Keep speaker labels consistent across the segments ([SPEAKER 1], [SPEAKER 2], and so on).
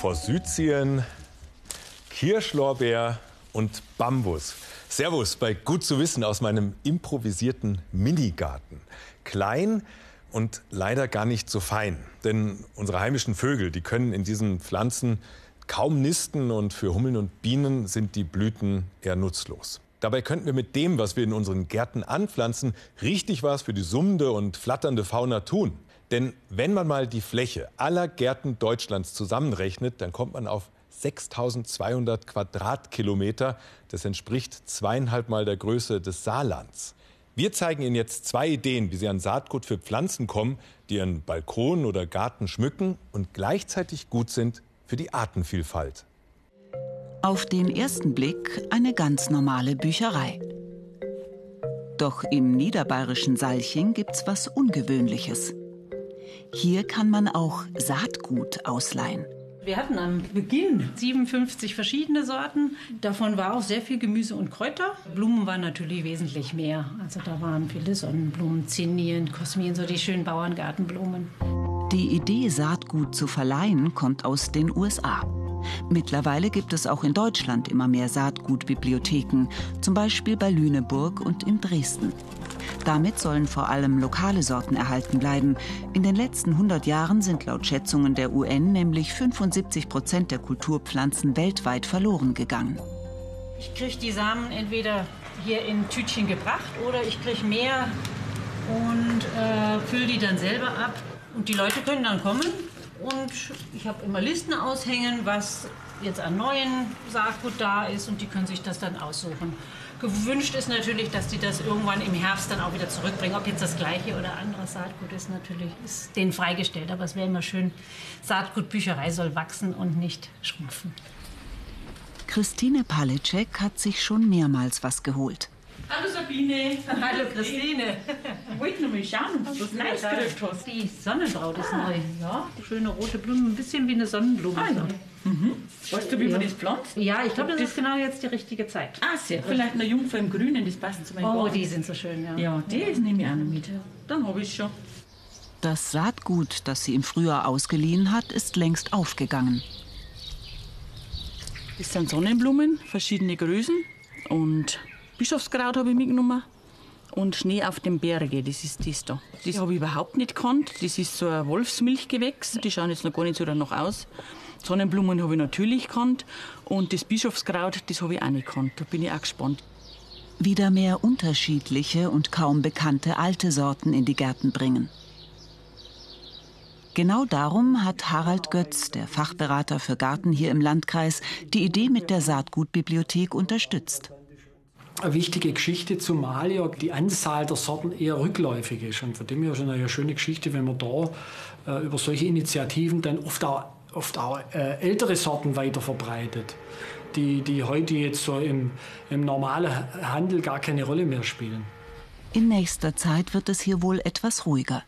[SPEAKER 1] Forsythien, Kirschlorbeer und Bambus. Servus bei Gut zu wissen aus meinem improvisierten Minigarten. Klein und leider gar nicht so fein. Denn unsere heimischen Vögel, die können in diesen Pflanzen kaum nisten und für Hummeln und Bienen sind die Blüten eher nutzlos. Dabei könnten wir mit dem, was wir in unseren Gärten anpflanzen, richtig was für die summende und flatternde Fauna tun. Denn wenn man mal die Fläche aller Gärten Deutschlands zusammenrechnet, dann kommt man auf 6200 Quadratkilometer. Das entspricht zweieinhalb Mal der Größe des Saarlands. Wir zeigen Ihnen jetzt zwei Ideen, wie Sie an Saatgut für Pflanzen kommen, die Ihren Balkon oder Garten schmücken und gleichzeitig gut sind für die Artenvielfalt.
[SPEAKER 2] Auf den ersten Blick eine ganz normale Bücherei. Doch im niederbayerischen Salching gibt's was Ungewöhnliches. Hier kann man auch Saatgut ausleihen.
[SPEAKER 3] Wir hatten am Beginn 57 verschiedene Sorten. Davon war auch sehr viel Gemüse und Kräuter. Blumen waren natürlich wesentlich mehr. Also da waren viele Sonnenblumen, Zinien, Kosmien, so die schönen Bauerngartenblumen.
[SPEAKER 2] Die Idee, Saatgut zu verleihen, kommt aus den USA. Mittlerweile gibt es auch in Deutschland immer mehr Saatgutbibliotheken, zum Beispiel bei Lüneburg und in Dresden. Damit sollen vor allem lokale Sorten erhalten bleiben. In den letzten 100 Jahren sind laut Schätzungen der UN nämlich 75 Prozent der Kulturpflanzen weltweit verloren gegangen.
[SPEAKER 3] Ich kriege die Samen entweder hier in Tütchen gebracht oder ich kriege mehr und äh, fülle die dann selber ab. Und die Leute können dann kommen und ich habe immer Listen aushängen, was jetzt an neuen Saatgut da ist und die können sich das dann aussuchen. Gewünscht ist natürlich, dass die das irgendwann im Herbst dann auch wieder zurückbringen. Ob jetzt das gleiche oder andere Saatgut ist, natürlich ist denen freigestellt. Aber es wäre immer schön, Saatgutbücherei soll wachsen und nicht schrumpfen.
[SPEAKER 2] Christine Palicek hat sich schon mehrmals was geholt.
[SPEAKER 4] Hallo Sabine.
[SPEAKER 3] Hallo Christine.
[SPEAKER 4] Ich wollte noch mal schauen, ob du was Neues gekriegt hast.
[SPEAKER 3] Die Sonnenbraut ist neu. Ja, schöne rote Blumen, ein bisschen wie eine Sonnenblume.
[SPEAKER 4] Ah, ja. Mhm. Weißt du, wie man das pflanzt?
[SPEAKER 3] Ja, ich glaube, das ist genau jetzt die richtige Zeit.
[SPEAKER 4] Ah, sehr. Vielleicht eine Jungfer im Grünen, das passt zu meinem
[SPEAKER 3] Oh,
[SPEAKER 4] Garten.
[SPEAKER 3] die sind so schön, ja.
[SPEAKER 4] Ja, das nehme ich auch noch mit. Dann habe ich schon.
[SPEAKER 2] Das Saatgut, das sie im Frühjahr ausgeliehen hat, ist längst aufgegangen.
[SPEAKER 4] Das sind Sonnenblumen, verschiedene Größen. Und Bischofskraut habe ich mitgenommen. Und Schnee auf dem Berge, das ist das da. Das habe ich überhaupt nicht gekannt. Das ist so ein Wolfsmilchgewächs. Die schauen jetzt noch gar nicht so danach aus. Sonnenblumen habe ich natürlich gekannt. Und das Bischofskraut, das habe ich auch nicht gekannt. Da bin ich auch gespannt.
[SPEAKER 2] Wieder mehr unterschiedliche und kaum bekannte alte Sorten in die Gärten bringen. Genau darum hat Harald Götz, der Fachberater für Garten hier im Landkreis, die Idee mit der Saatgutbibliothek unterstützt.
[SPEAKER 5] Eine wichtige Geschichte, zumal ja die Anzahl der Sorten eher rückläufig ist. Und von dem her ist es eine schöne Geschichte, wenn man da äh, über solche Initiativen dann oft auch, oft auch äh, ältere Sorten weiter verbreitet, die, die heute jetzt so im, im normalen Handel gar keine Rolle mehr spielen.
[SPEAKER 2] In nächster Zeit wird es hier wohl etwas ruhiger.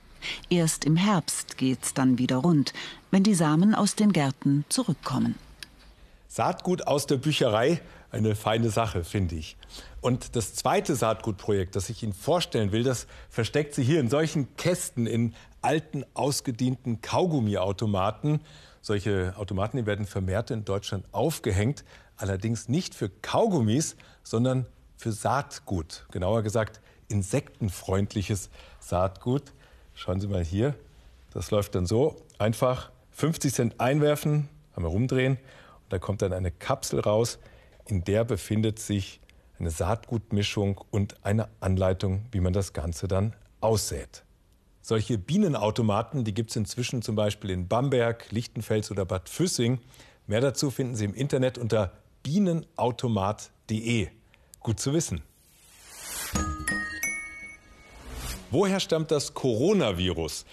[SPEAKER 2] Erst im Herbst geht's dann wieder rund, wenn die Samen aus den Gärten zurückkommen.
[SPEAKER 1] Saatgut aus der Bücherei, eine feine Sache, finde ich. Und das zweite Saatgutprojekt, das ich Ihnen vorstellen will, das versteckt sich hier in solchen Kästen in alten, ausgedienten Kaugummiautomaten. Solche Automaten die werden vermehrt in Deutschland aufgehängt, allerdings nicht für Kaugummis, sondern für Saatgut. Genauer gesagt, insektenfreundliches Saatgut. Schauen Sie mal hier, das läuft dann so. Einfach 50 Cent einwerfen, einmal rumdrehen da kommt dann eine Kapsel raus. In der befindet sich eine Saatgutmischung und eine Anleitung, wie man das Ganze dann aussät. Solche Bienenautomaten, die gibt es inzwischen zum Beispiel in Bamberg, Lichtenfels oder Bad Füssing. Mehr dazu finden Sie im Internet unter bienenautomat.de. Gut zu wissen. Woher stammt das Coronavirus?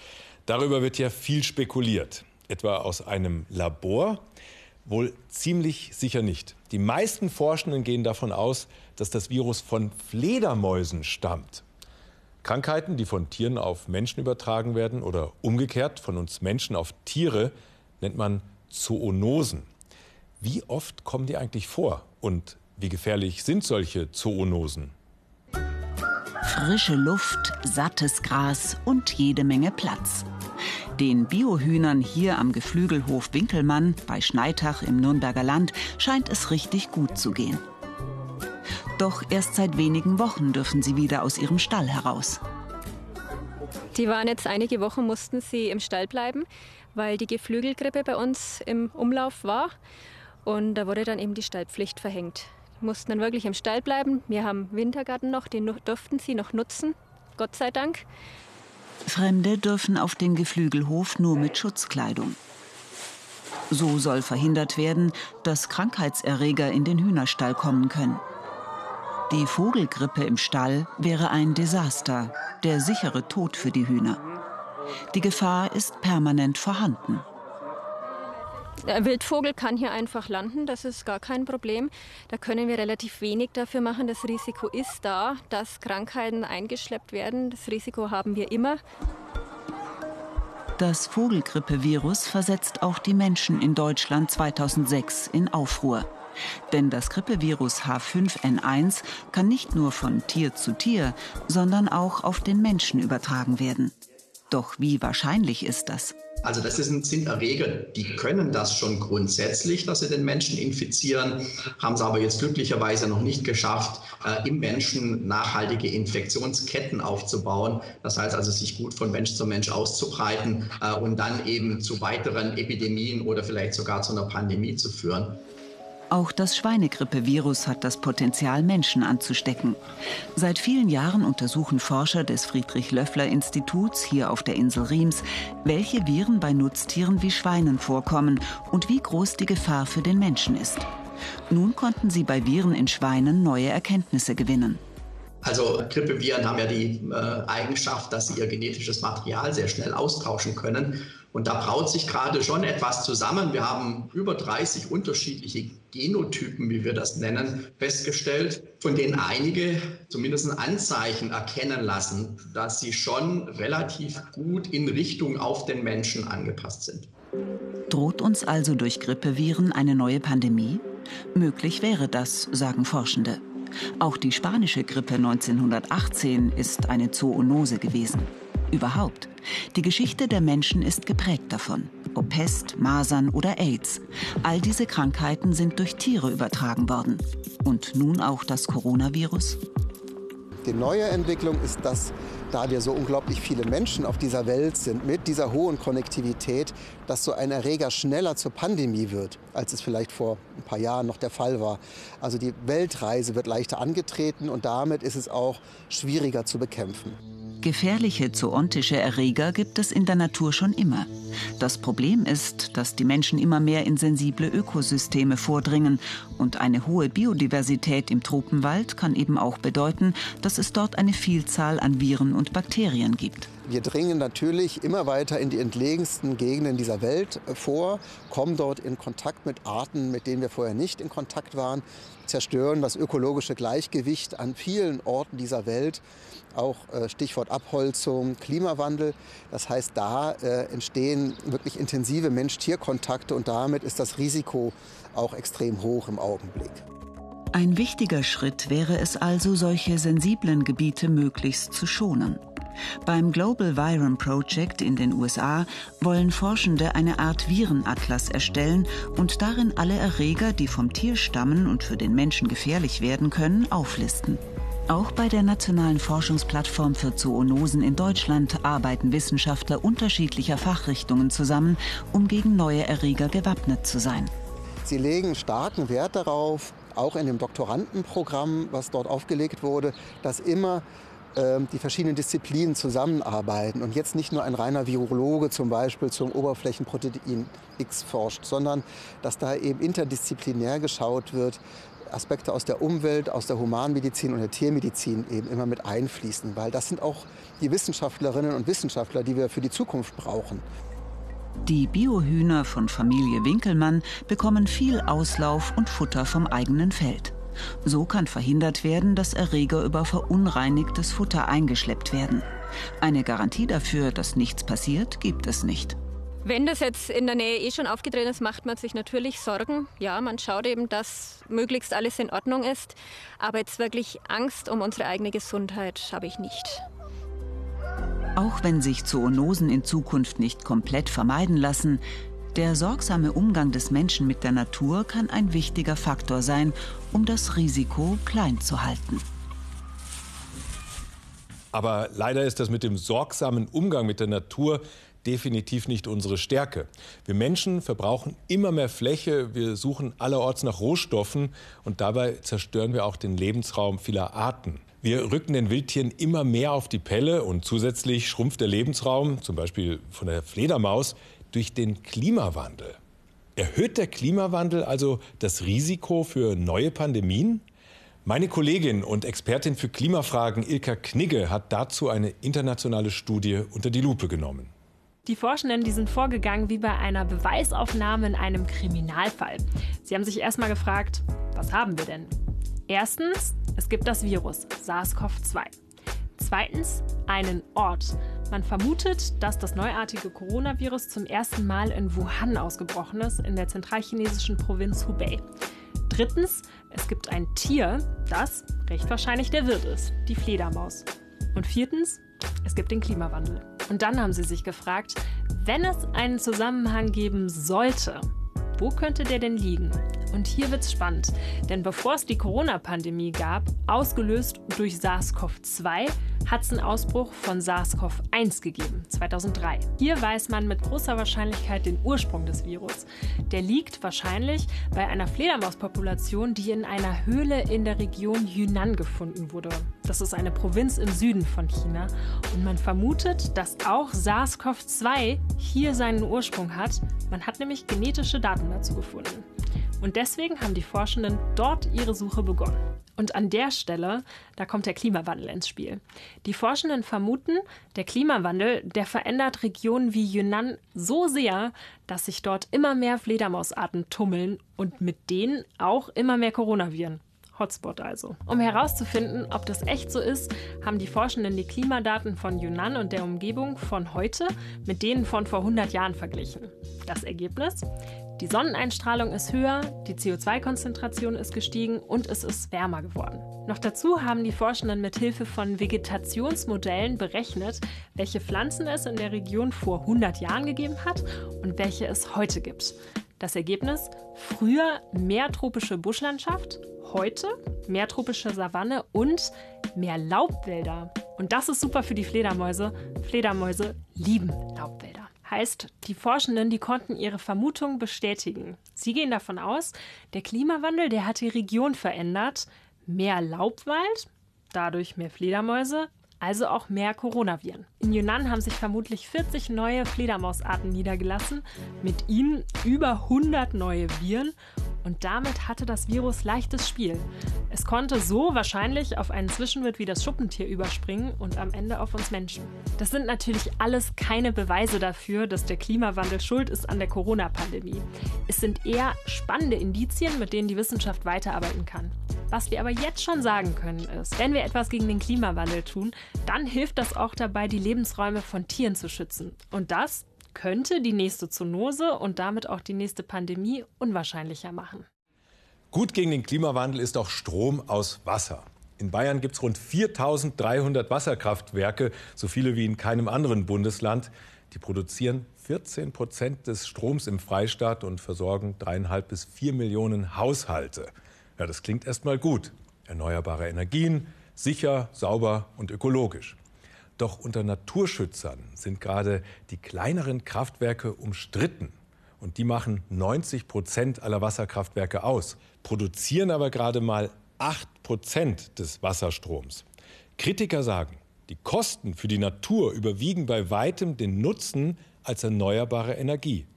[SPEAKER 1] Darüber wird ja viel spekuliert. Etwa aus einem Labor? Wohl ziemlich sicher nicht. Die meisten Forschenden gehen davon aus, dass das Virus von Fledermäusen stammt. Krankheiten, die von Tieren auf Menschen übertragen werden oder umgekehrt von uns Menschen auf Tiere, nennt man Zoonosen. Wie oft kommen die eigentlich vor und wie gefährlich sind solche Zoonosen?
[SPEAKER 2] Frische Luft, sattes Gras und jede Menge Platz. Den Biohühnern hier am Geflügelhof Winkelmann bei Schneitach im Nürnberger Land scheint es richtig gut zu gehen. Doch erst seit wenigen Wochen dürfen sie wieder aus ihrem Stall heraus.
[SPEAKER 6] Die waren jetzt einige Wochen, mussten sie im Stall bleiben, weil die Geflügelgrippe bei uns im Umlauf war. Und da wurde dann eben die Stallpflicht verhängt. Mussten dann wirklich im Stall bleiben. Wir haben Wintergarten noch, den durften sie noch nutzen, Gott sei Dank.
[SPEAKER 2] Fremde dürfen auf den Geflügelhof nur mit Schutzkleidung. So soll verhindert werden, dass Krankheitserreger in den Hühnerstall kommen können. Die Vogelgrippe im Stall wäre ein Desaster, der sichere Tod für die Hühner. Die Gefahr ist permanent vorhanden.
[SPEAKER 6] Der Wildvogel kann hier einfach landen, das ist gar kein Problem. Da können wir relativ wenig dafür machen. Das Risiko ist da, dass Krankheiten eingeschleppt werden. Das Risiko haben wir immer.
[SPEAKER 2] Das Vogelgrippevirus versetzt auch die Menschen in Deutschland 2006 in Aufruhr. Denn das Grippevirus H5N1 kann nicht nur von Tier zu Tier, sondern auch auf den Menschen übertragen werden. Doch wie wahrscheinlich ist das?
[SPEAKER 7] Also das sind Erreger, die können das schon grundsätzlich, dass sie den Menschen infizieren, haben es aber jetzt glücklicherweise noch nicht geschafft, äh, im Menschen nachhaltige Infektionsketten aufzubauen. Das heißt also, sich gut von Mensch zu Mensch auszubreiten äh, und dann eben zu weiteren Epidemien oder vielleicht sogar zu einer Pandemie zu führen.
[SPEAKER 2] Auch das Schweinegrippevirus hat das Potenzial, Menschen anzustecken. Seit vielen Jahren untersuchen Forscher des Friedrich-Löffler-Instituts hier auf der Insel Riems, welche Viren bei Nutztieren wie Schweinen vorkommen und wie groß die Gefahr für den Menschen ist. Nun konnten sie bei Viren in Schweinen neue Erkenntnisse gewinnen.
[SPEAKER 7] Also Grippeviren haben ja die äh, Eigenschaft, dass sie ihr genetisches Material sehr schnell austauschen können. Und da braut sich gerade schon etwas zusammen. Wir haben über 30 unterschiedliche Genotypen, wie wir das nennen, festgestellt, von denen einige zumindest Anzeichen erkennen lassen, dass sie schon relativ gut in Richtung auf den Menschen angepasst sind.
[SPEAKER 2] Droht uns also durch Grippeviren eine neue Pandemie? Möglich wäre das, sagen Forschende. Auch die spanische Grippe 1918 ist eine Zoonose gewesen. Überhaupt. Die Geschichte der Menschen ist geprägt davon. Ob Pest, Masern oder AIDS. All diese Krankheiten sind durch Tiere übertragen worden. Und nun auch das Coronavirus?
[SPEAKER 8] Die neue Entwicklung ist, dass da wir so unglaublich viele Menschen auf dieser Welt sind, mit dieser hohen Konnektivität, dass so ein Erreger schneller zur Pandemie wird, als es vielleicht vor ein paar Jahren noch der Fall war. Also die Weltreise wird leichter angetreten und damit ist es auch schwieriger zu bekämpfen.
[SPEAKER 2] Gefährliche zoontische Erreger gibt es in der Natur schon immer. Das Problem ist, dass die Menschen immer mehr in sensible Ökosysteme vordringen. Und eine hohe Biodiversität im Tropenwald kann eben auch bedeuten, dass es dort eine Vielzahl an Viren und Bakterien gibt.
[SPEAKER 8] Wir dringen natürlich immer weiter in die entlegensten Gegenden dieser Welt vor, kommen dort in Kontakt mit Arten, mit denen wir vorher nicht in Kontakt waren, zerstören das ökologische Gleichgewicht an vielen Orten dieser Welt. Auch äh, Stichwort Abholzung, Klimawandel. Das heißt, da äh, wirklich intensive Mensch-Tier-Kontakte und damit ist das Risiko auch extrem hoch im Augenblick.
[SPEAKER 2] Ein wichtiger Schritt wäre es also, solche sensiblen Gebiete möglichst zu schonen. Beim Global Viron Project in den USA wollen Forschende eine Art Virenatlas erstellen und darin alle Erreger, die vom Tier stammen und für den Menschen gefährlich werden können, auflisten. Auch bei der Nationalen Forschungsplattform für Zoonosen in Deutschland arbeiten Wissenschaftler unterschiedlicher Fachrichtungen zusammen, um gegen neue Erreger gewappnet zu sein.
[SPEAKER 8] Sie legen starken Wert darauf, auch in dem Doktorandenprogramm, was dort aufgelegt wurde, dass immer ähm, die verschiedenen Disziplinen zusammenarbeiten und jetzt nicht nur ein reiner Virologe zum Beispiel zum Oberflächenprotein X forscht, sondern dass da eben interdisziplinär geschaut wird, Aspekte aus der Umwelt, aus der Humanmedizin und der Tiermedizin eben immer mit einfließen, weil das sind auch die Wissenschaftlerinnen und Wissenschaftler, die wir für die Zukunft brauchen.
[SPEAKER 2] Die Biohühner von Familie Winkelmann bekommen viel Auslauf und Futter vom eigenen Feld. So kann verhindert werden, dass Erreger über verunreinigtes Futter eingeschleppt werden. Eine Garantie dafür, dass nichts passiert, gibt es nicht.
[SPEAKER 6] Wenn das jetzt in der Nähe eh schon aufgetreten ist, macht man sich natürlich Sorgen. Ja, man schaut eben, dass möglichst alles in Ordnung ist. Aber jetzt wirklich Angst um unsere eigene Gesundheit habe ich nicht.
[SPEAKER 2] Auch wenn sich Zoonosen in Zukunft nicht komplett vermeiden lassen, der sorgsame Umgang des Menschen mit der Natur kann ein wichtiger Faktor sein, um das Risiko klein zu halten.
[SPEAKER 1] Aber leider ist das mit dem sorgsamen Umgang mit der Natur definitiv nicht unsere Stärke. Wir Menschen verbrauchen immer mehr Fläche, wir suchen allerorts nach Rohstoffen und dabei zerstören wir auch den Lebensraum vieler Arten. Wir rücken den Wildtieren immer mehr auf die Pelle und zusätzlich schrumpft der Lebensraum, zum Beispiel von der Fledermaus, durch den Klimawandel. Erhöht der Klimawandel also das Risiko für neue Pandemien? Meine Kollegin und Expertin für Klimafragen Ilka Knigge hat dazu eine internationale Studie unter die Lupe genommen.
[SPEAKER 9] Die Forschenden, die sind vorgegangen wie bei einer Beweisaufnahme in einem Kriminalfall. Sie haben sich erstmal gefragt, was haben wir denn? Erstens, es gibt das Virus SARS-CoV-2. Zweitens, einen Ort. Man vermutet, dass das neuartige Coronavirus zum ersten Mal in Wuhan ausgebrochen ist, in der zentralchinesischen Provinz Hubei. Drittens, es gibt ein Tier, das recht wahrscheinlich der Wirt ist, die Fledermaus. Und viertens, es gibt den Klimawandel. Und dann haben sie sich gefragt, wenn es einen Zusammenhang geben sollte, wo könnte der denn liegen? Und hier wird's spannend, denn bevor es die Corona-Pandemie gab, ausgelöst durch SARS-CoV-2, hat es einen Ausbruch von SARS-CoV-1 gegeben, 2003. Hier weiß man mit großer Wahrscheinlichkeit den Ursprung des Virus. Der liegt wahrscheinlich bei einer Fledermauspopulation, die in einer Höhle in der Region Yunnan gefunden wurde. Das ist eine Provinz im Süden von China. Und man vermutet, dass auch SARS-CoV-2 hier seinen Ursprung hat. Man hat nämlich genetische Daten dazu gefunden. Und deswegen haben die Forschenden dort ihre Suche begonnen. Und an der Stelle, da kommt der Klimawandel ins Spiel. Die Forschenden vermuten, der Klimawandel, der verändert Regionen wie Yunnan so sehr, dass sich dort immer mehr Fledermausarten tummeln und mit denen auch immer mehr Coronaviren. Hotspot also. Um herauszufinden, ob das echt so ist, haben die Forschenden die Klimadaten von Yunnan und der Umgebung von heute mit denen von vor 100 Jahren verglichen. Das Ergebnis? Die Sonneneinstrahlung ist höher, die CO2-Konzentration ist gestiegen und es ist wärmer geworden. Noch dazu haben die Forschenden mit Hilfe von Vegetationsmodellen berechnet, welche Pflanzen es in der Region vor 100 Jahren gegeben hat und welche es heute gibt. Das Ergebnis? Früher mehr tropische Buschlandschaft, heute mehr tropische Savanne und mehr Laubwälder. Und das ist super für die Fledermäuse. Fledermäuse lieben Laubwälder. Heißt, die Forschenden, die konnten ihre Vermutung bestätigen. Sie gehen davon aus, der Klimawandel, der hat die Region verändert. Mehr Laubwald, dadurch mehr Fledermäuse, also auch mehr Coronaviren. In Yunnan haben sich vermutlich 40 neue Fledermausarten niedergelassen, mit ihnen über 100 neue Viren und damit hatte das Virus leichtes Spiel. Es konnte so wahrscheinlich auf einen Zwischenwirt wie das Schuppentier überspringen und am Ende auf uns Menschen. Das sind natürlich alles keine Beweise dafür, dass der Klimawandel schuld ist an der Corona-Pandemie. Es sind eher spannende Indizien, mit denen die Wissenschaft weiterarbeiten kann. Was wir aber jetzt schon sagen können ist, wenn wir etwas gegen den Klimawandel tun, dann hilft das auch dabei, die Lebensräume von Tieren zu schützen. Und das könnte die nächste Zoonose und damit auch die nächste Pandemie unwahrscheinlicher machen.
[SPEAKER 1] Gut gegen den Klimawandel ist auch Strom aus Wasser. In Bayern gibt es rund 4300 Wasserkraftwerke, so viele wie in keinem anderen Bundesland. Die produzieren 14 Prozent des Stroms im Freistaat und versorgen dreieinhalb bis vier Millionen Haushalte. Ja, das klingt erst mal gut. Erneuerbare Energien, sicher, sauber und ökologisch. Doch unter Naturschützern sind gerade die kleineren Kraftwerke umstritten. Und die machen 90 Prozent aller Wasserkraftwerke aus, produzieren aber gerade mal 8 Prozent des Wasserstroms. Kritiker sagen, die Kosten für die Natur überwiegen bei weitem den Nutzen als erneuerbare Energie.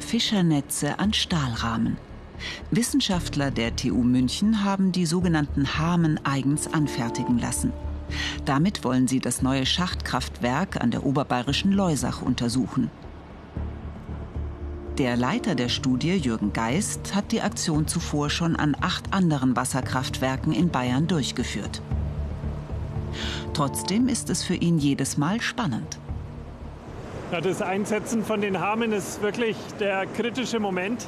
[SPEAKER 2] Fischernetze an Stahlrahmen. Wissenschaftler der TU München haben die sogenannten Hamen eigens anfertigen lassen. Damit wollen sie das neue Schachtkraftwerk an der oberbayerischen Leusach untersuchen. Der Leiter der Studie, Jürgen Geist, hat die Aktion zuvor schon an acht anderen Wasserkraftwerken in Bayern durchgeführt. Trotzdem ist es für ihn jedes Mal spannend.
[SPEAKER 10] Ja, das Einsetzen von den Hamen ist wirklich der kritische Moment.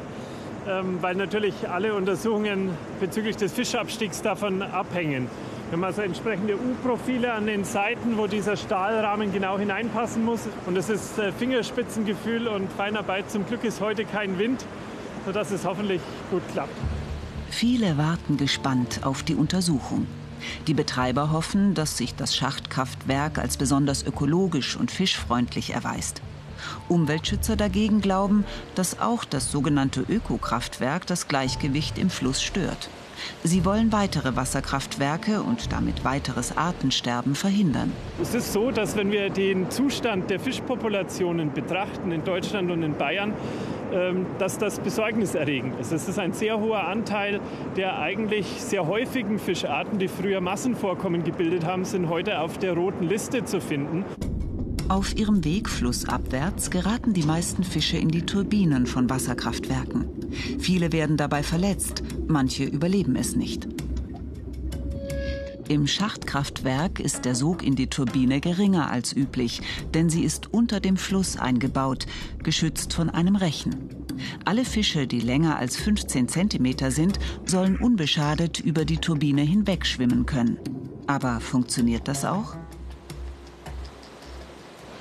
[SPEAKER 10] Ähm, weil natürlich alle Untersuchungen bezüglich des Fischabstiegs davon abhängen. Wir haben also entsprechende U-Profile an den Seiten, wo dieser Stahlrahmen genau hineinpassen muss. Und es ist äh, Fingerspitzengefühl und Feinarbeit. Zum Glück ist heute kein Wind, sodass es hoffentlich gut klappt.
[SPEAKER 2] Viele warten gespannt auf die Untersuchung. Die Betreiber hoffen, dass sich das Schachtkraftwerk als besonders ökologisch und fischfreundlich erweist. Umweltschützer dagegen glauben, dass auch das sogenannte Ökokraftwerk das Gleichgewicht im Fluss stört. Sie wollen weitere Wasserkraftwerke und damit weiteres Artensterben verhindern.
[SPEAKER 10] Es ist so, dass wenn wir den Zustand der Fischpopulationen betrachten in Deutschland und in Bayern, ähm, dass das besorgniserregend ist. Es ist ein sehr hoher Anteil der eigentlich sehr häufigen Fischarten, die früher Massenvorkommen gebildet haben, sind heute auf der roten Liste zu finden.
[SPEAKER 2] Auf ihrem Weg flussabwärts geraten die meisten Fische in die Turbinen von Wasserkraftwerken. Viele werden dabei verletzt, manche überleben es nicht. Im Schachtkraftwerk ist der Sog in die Turbine geringer als üblich, denn sie ist unter dem Fluss eingebaut, geschützt von einem Rechen. Alle Fische, die länger als 15 cm sind, sollen unbeschadet über die Turbine hinwegschwimmen können. Aber funktioniert das auch?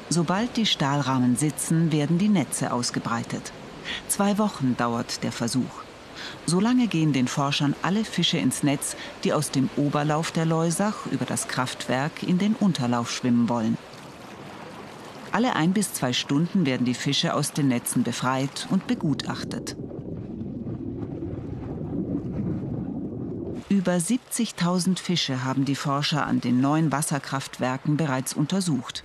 [SPEAKER 2] Sobald die Stahlrahmen sitzen, werden die Netze ausgebreitet. Zwei Wochen dauert der Versuch. Solange gehen den Forschern alle Fische ins Netz, die aus dem Oberlauf der Leusach über das Kraftwerk in den Unterlauf schwimmen wollen. Alle ein bis zwei Stunden werden die Fische aus den Netzen befreit und begutachtet. Über 70.000 Fische haben die Forscher an den neuen Wasserkraftwerken bereits untersucht.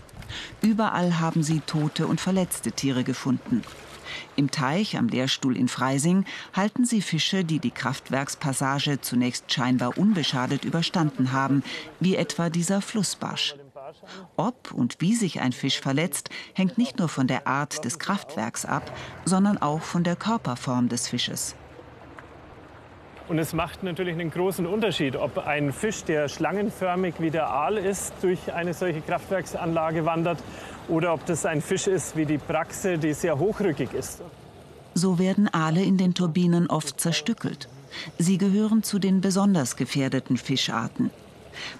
[SPEAKER 2] Überall haben sie tote und verletzte Tiere gefunden. Im Teich am Lehrstuhl in Freising halten sie Fische, die die Kraftwerkspassage zunächst scheinbar unbeschadet überstanden haben, wie etwa dieser Flussbarsch. Ob und wie sich ein Fisch verletzt, hängt nicht nur von der Art des Kraftwerks ab, sondern auch von der Körperform des Fisches.
[SPEAKER 10] Und es macht natürlich einen großen Unterschied, ob ein Fisch, der schlangenförmig wie der Aal ist, durch eine solche Kraftwerksanlage wandert oder ob das ein Fisch ist wie die Praxe, die sehr hochrückig ist.
[SPEAKER 2] So werden Aale in den Turbinen oft zerstückelt. Sie gehören zu den besonders gefährdeten Fischarten.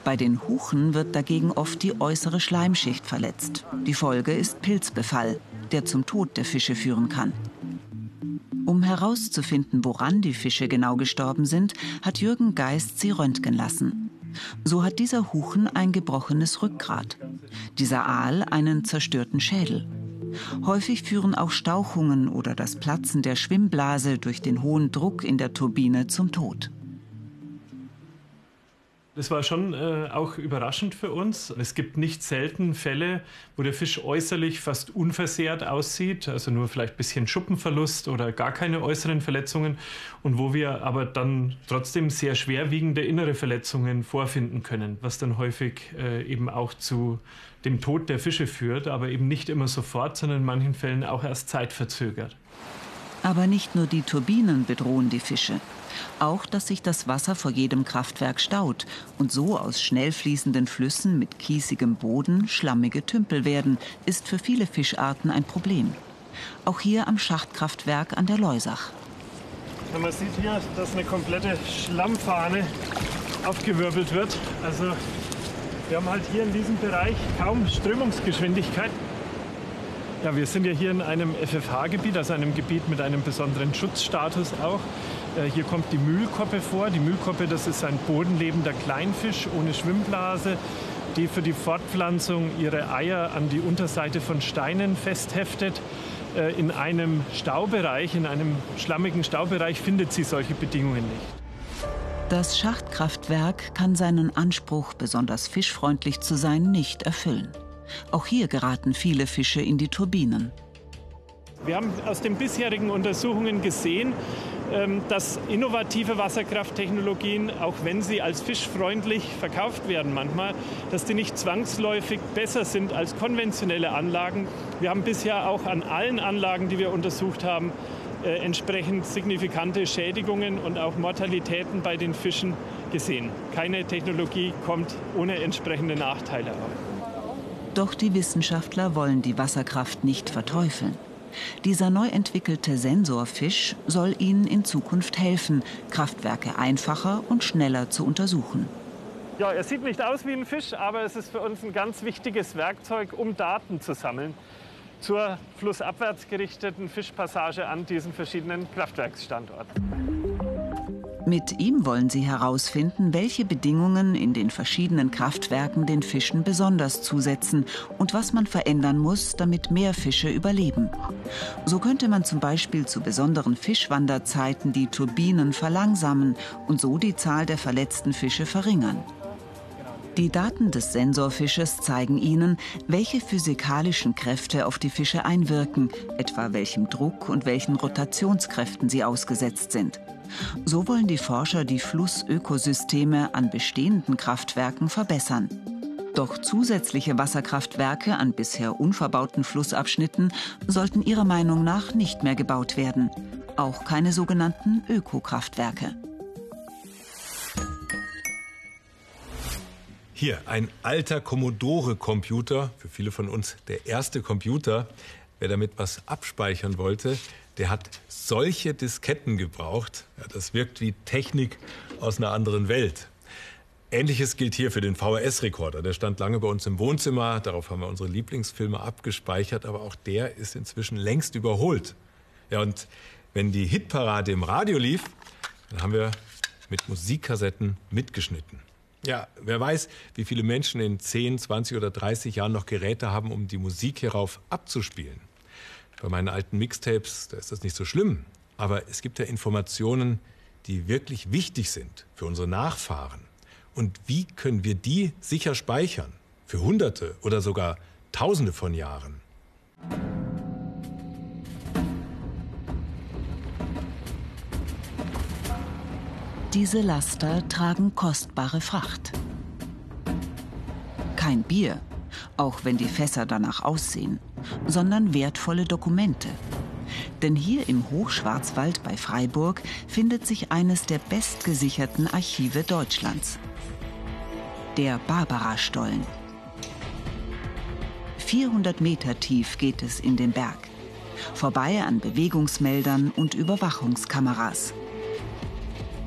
[SPEAKER 2] Bei den Huchen wird dagegen oft die äußere Schleimschicht verletzt. Die Folge ist Pilzbefall, der zum Tod der Fische führen kann. Um herauszufinden, woran die Fische genau gestorben sind, hat Jürgen Geist sie röntgen lassen. So hat dieser Huchen ein gebrochenes Rückgrat, dieser Aal einen zerstörten Schädel. Häufig führen auch Stauchungen oder das Platzen der Schwimmblase durch den hohen Druck in der Turbine zum Tod.
[SPEAKER 10] Das war schon äh, auch überraschend für uns. Es gibt nicht selten Fälle, wo der Fisch äußerlich fast unversehrt aussieht, also nur vielleicht ein bisschen Schuppenverlust oder gar keine äußeren Verletzungen und wo wir aber dann trotzdem sehr schwerwiegende innere Verletzungen vorfinden können, was dann häufig äh, eben auch zu dem Tod der Fische führt, aber eben nicht immer sofort, sondern in manchen Fällen auch erst zeitverzögert.
[SPEAKER 2] Aber nicht nur die Turbinen bedrohen die Fische. Auch, dass sich das Wasser vor jedem Kraftwerk staut und so aus schnell fließenden Flüssen mit kiesigem Boden schlammige Tümpel werden, ist für viele Fischarten ein Problem. Auch hier am Schachtkraftwerk an der Leusach.
[SPEAKER 10] Man sieht hier, dass eine komplette Schlammfahne aufgewirbelt wird. Also wir haben halt hier in diesem Bereich kaum Strömungsgeschwindigkeit. Ja, wir sind ja hier in einem FFH-Gebiet, also einem Gebiet mit einem besonderen Schutzstatus auch. Äh, hier kommt die Mühlkoppe vor. Die Mühlkoppe, das ist ein bodenlebender Kleinfisch ohne Schwimmblase, die für die Fortpflanzung ihre Eier an die Unterseite von Steinen festheftet. Äh, in einem Staubereich, in einem schlammigen Staubereich findet sie solche Bedingungen nicht.
[SPEAKER 2] Das Schachtkraftwerk kann seinen Anspruch, besonders fischfreundlich zu sein, nicht erfüllen. Auch hier geraten viele Fische in die Turbinen.
[SPEAKER 10] Wir haben aus den bisherigen Untersuchungen gesehen, dass innovative Wasserkrafttechnologien, auch wenn sie als fischfreundlich verkauft werden manchmal, dass die nicht zwangsläufig besser sind als konventionelle Anlagen. Wir haben bisher auch an allen Anlagen, die wir untersucht haben, äh, entsprechend signifikante Schädigungen und auch Mortalitäten bei den Fischen gesehen. Keine Technologie kommt ohne entsprechende Nachteile auf.
[SPEAKER 2] Doch die Wissenschaftler wollen die Wasserkraft nicht verteufeln. Dieser neu entwickelte Sensorfisch soll ihnen in Zukunft helfen, Kraftwerke einfacher und schneller zu untersuchen.
[SPEAKER 10] Ja, er sieht nicht aus wie ein Fisch, aber es ist für uns ein ganz wichtiges Werkzeug, um Daten zu sammeln zur flussabwärts gerichteten Fischpassage an diesen verschiedenen Kraftwerksstandorten.
[SPEAKER 2] Mit ihm wollen sie herausfinden, welche Bedingungen in den verschiedenen Kraftwerken den Fischen besonders zusetzen und was man verändern muss, damit mehr Fische überleben. So könnte man zum Beispiel zu besonderen Fischwanderzeiten die Turbinen verlangsamen und so die Zahl der verletzten Fische verringern. Die Daten des Sensorfisches zeigen Ihnen, welche physikalischen Kräfte auf die Fische einwirken, etwa welchem Druck und welchen Rotationskräften sie ausgesetzt sind. So wollen die Forscher die Flussökosysteme an bestehenden Kraftwerken verbessern. Doch zusätzliche Wasserkraftwerke an bisher unverbauten Flussabschnitten sollten ihrer Meinung nach nicht mehr gebaut werden. Auch keine sogenannten Ökokraftwerke.
[SPEAKER 1] Hier ein alter Commodore-Computer, für viele von uns der erste Computer. Wer damit was abspeichern wollte, der hat solche Disketten gebraucht. Ja, das wirkt wie Technik aus einer anderen Welt. Ähnliches gilt hier für den VHS-Rekorder. Der stand lange bei uns im Wohnzimmer. Darauf haben wir unsere Lieblingsfilme abgespeichert. Aber auch der ist inzwischen längst überholt. Ja, und wenn die Hitparade im Radio lief, dann haben wir mit Musikkassetten mitgeschnitten. Ja, wer weiß, wie viele Menschen in 10, 20 oder 30 Jahren noch Geräte haben, um die Musik hierauf abzuspielen. Bei meinen alten Mixtapes, da ist das nicht so schlimm. Aber es gibt ja Informationen, die wirklich wichtig sind für unsere Nachfahren. Und wie können wir die sicher speichern? Für Hunderte oder sogar Tausende von Jahren.
[SPEAKER 2] Diese Laster tragen kostbare Fracht. Kein Bier, auch wenn die Fässer danach aussehen, sondern wertvolle Dokumente. Denn hier im Hochschwarzwald bei Freiburg findet sich eines der bestgesicherten Archive Deutschlands. Der Barbara-Stollen. 400 Meter tief geht es in den Berg. Vorbei an Bewegungsmeldern und Überwachungskameras.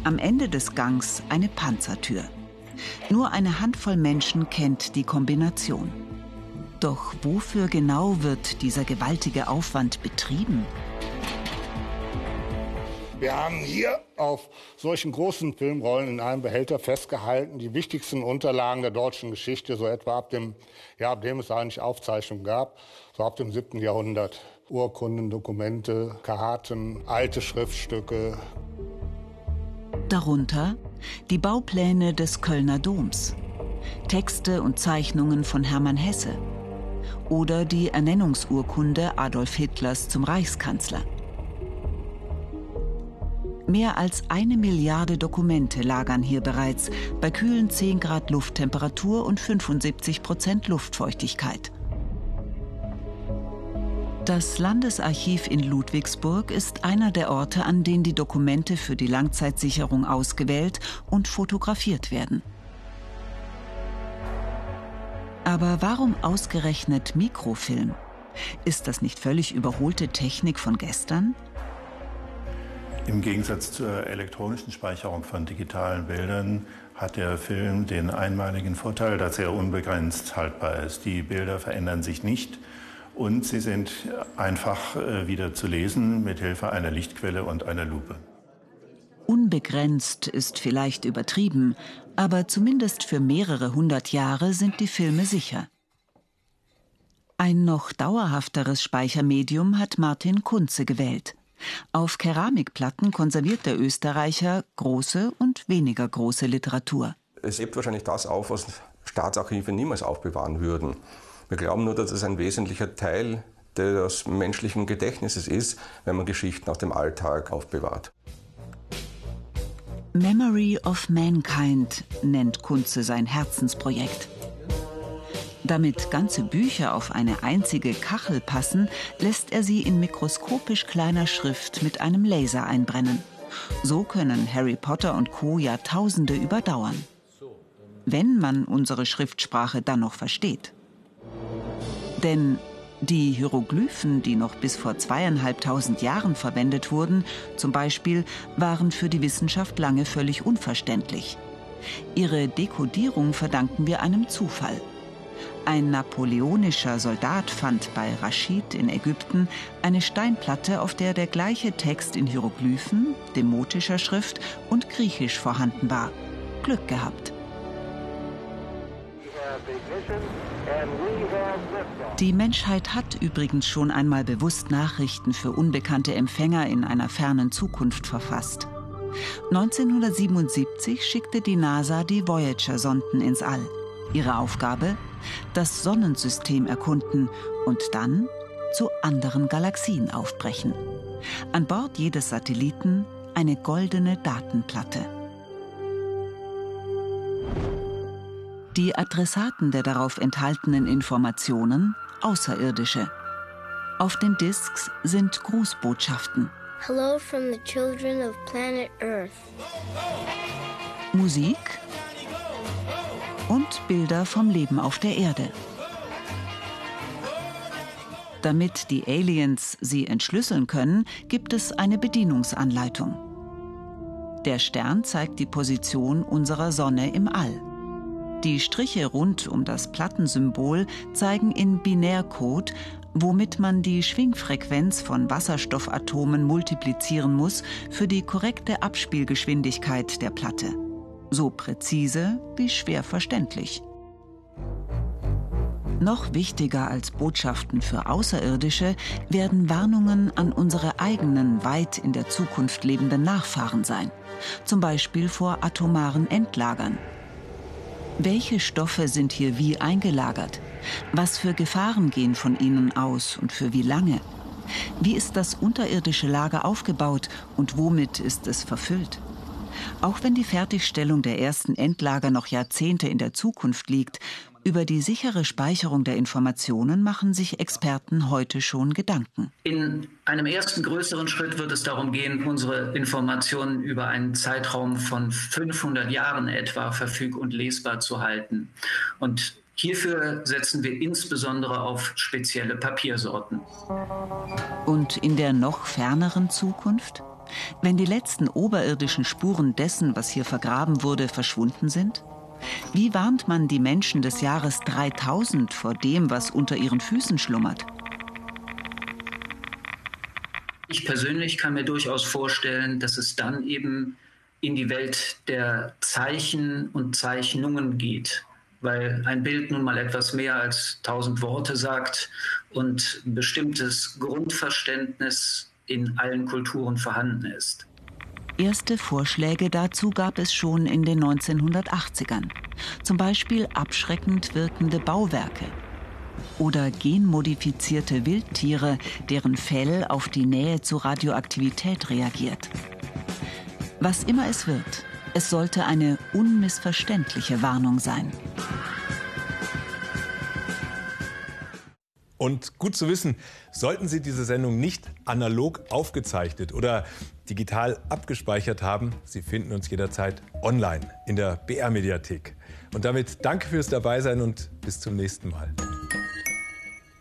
[SPEAKER 2] Am Ende des Gangs eine Panzertür. Nur eine Handvoll Menschen kennt die Kombination. Doch wofür genau wird dieser gewaltige Aufwand betrieben?
[SPEAKER 11] Wir haben hier auf solchen großen Filmrollen in einem Behälter festgehalten die wichtigsten Unterlagen der deutschen Geschichte, so etwa ab dem, ja, ab dem es eigentlich Aufzeichnungen gab, so ab dem 7. Jahrhundert. Urkunden, Dokumente, Karten, alte Schriftstücke.
[SPEAKER 2] Darunter die Baupläne des Kölner Doms, Texte und Zeichnungen von Hermann Hesse oder die Ernennungsurkunde Adolf Hitlers zum Reichskanzler. Mehr als eine Milliarde Dokumente lagern hier bereits bei kühlen 10 Grad Lufttemperatur und 75 Prozent Luftfeuchtigkeit. Das Landesarchiv in Ludwigsburg ist einer der Orte, an denen die Dokumente für die Langzeitsicherung ausgewählt und fotografiert werden. Aber warum ausgerechnet Mikrofilm? Ist das nicht völlig überholte Technik von gestern?
[SPEAKER 12] Im Gegensatz zur elektronischen Speicherung von digitalen Bildern hat der Film den einmaligen Vorteil, dass er unbegrenzt haltbar ist. Die Bilder verändern sich nicht und sie sind einfach äh, wieder zu lesen mit Hilfe einer Lichtquelle und einer Lupe.
[SPEAKER 2] Unbegrenzt ist vielleicht übertrieben, aber zumindest für mehrere hundert Jahre sind die Filme sicher. Ein noch dauerhafteres Speichermedium hat Martin Kunze gewählt. Auf Keramikplatten konserviert der Österreicher große und weniger große Literatur.
[SPEAKER 13] Es hebt wahrscheinlich das auf, was Staatsarchive niemals aufbewahren würden. Wir glauben nur, dass es ein wesentlicher Teil des menschlichen Gedächtnisses ist, wenn man Geschichten aus dem Alltag aufbewahrt.
[SPEAKER 2] Memory of Mankind nennt Kunze sein Herzensprojekt. Damit ganze Bücher auf eine einzige Kachel passen, lässt er sie in mikroskopisch kleiner Schrift mit einem Laser einbrennen. So können Harry Potter und Co. Jahrtausende überdauern. Wenn man unsere Schriftsprache dann noch versteht. Denn die Hieroglyphen, die noch bis vor zweieinhalbtausend Jahren verwendet wurden, zum Beispiel, waren für die Wissenschaft lange völlig unverständlich. Ihre Dekodierung verdanken wir einem Zufall. Ein napoleonischer Soldat fand bei Raschid in Ägypten eine Steinplatte, auf der der gleiche Text in Hieroglyphen, demotischer Schrift und Griechisch vorhanden war. Glück gehabt. Die Menschheit hat übrigens schon einmal bewusst Nachrichten für unbekannte Empfänger in einer fernen Zukunft verfasst. 1977 schickte die NASA die Voyager-Sonden ins All. Ihre Aufgabe? Das Sonnensystem erkunden und dann zu anderen Galaxien aufbrechen. An Bord jedes Satelliten eine goldene Datenplatte. Die Adressaten der darauf enthaltenen Informationen Außerirdische. Auf den Disks sind Grußbotschaften. Hello from the children of planet Earth. Musik und Bilder vom Leben auf der Erde. Damit die Aliens sie entschlüsseln können, gibt es eine Bedienungsanleitung. Der Stern zeigt die Position unserer Sonne im All. Die Striche rund um das Plattensymbol zeigen in Binärcode, womit man die Schwingfrequenz von Wasserstoffatomen multiplizieren muss für die korrekte Abspielgeschwindigkeit der Platte. So präzise wie schwer verständlich. Noch wichtiger als Botschaften für Außerirdische werden Warnungen an unsere eigenen weit in der Zukunft lebenden Nachfahren sein, zum Beispiel vor atomaren Endlagern. Welche Stoffe sind hier wie eingelagert? Was für Gefahren gehen von ihnen aus und für wie lange? Wie ist das unterirdische Lager aufgebaut und womit ist es verfüllt? Auch wenn die Fertigstellung der ersten Endlager noch Jahrzehnte in der Zukunft liegt, über die sichere Speicherung der Informationen machen sich Experten heute schon Gedanken.
[SPEAKER 14] In einem ersten größeren Schritt wird es darum gehen, unsere Informationen über einen Zeitraum von 500 Jahren etwa verfüg- und lesbar zu halten. Und Hierfür setzen wir insbesondere auf spezielle Papiersorten.
[SPEAKER 2] Und in der noch ferneren Zukunft? Wenn die letzten oberirdischen Spuren dessen, was hier vergraben wurde, verschwunden sind? Wie warnt man die Menschen des Jahres 3000 vor dem, was unter ihren Füßen schlummert?
[SPEAKER 14] Ich persönlich kann mir durchaus vorstellen, dass es dann eben in die Welt der Zeichen und Zeichnungen geht, weil ein Bild nun mal etwas mehr als tausend Worte sagt und ein bestimmtes Grundverständnis in allen Kulturen vorhanden ist.
[SPEAKER 2] Erste Vorschläge dazu gab es schon in den 1980ern. Zum Beispiel abschreckend wirkende Bauwerke oder genmodifizierte Wildtiere, deren Fell auf die Nähe zu Radioaktivität reagiert. Was immer es wird, es sollte eine unmissverständliche Warnung sein.
[SPEAKER 1] Und gut zu wissen, sollten Sie diese Sendung nicht analog aufgezeichnet oder digital abgespeichert haben, Sie finden uns jederzeit online in der BR Mediathek. Und damit danke fürs Dabeisein und bis zum nächsten Mal.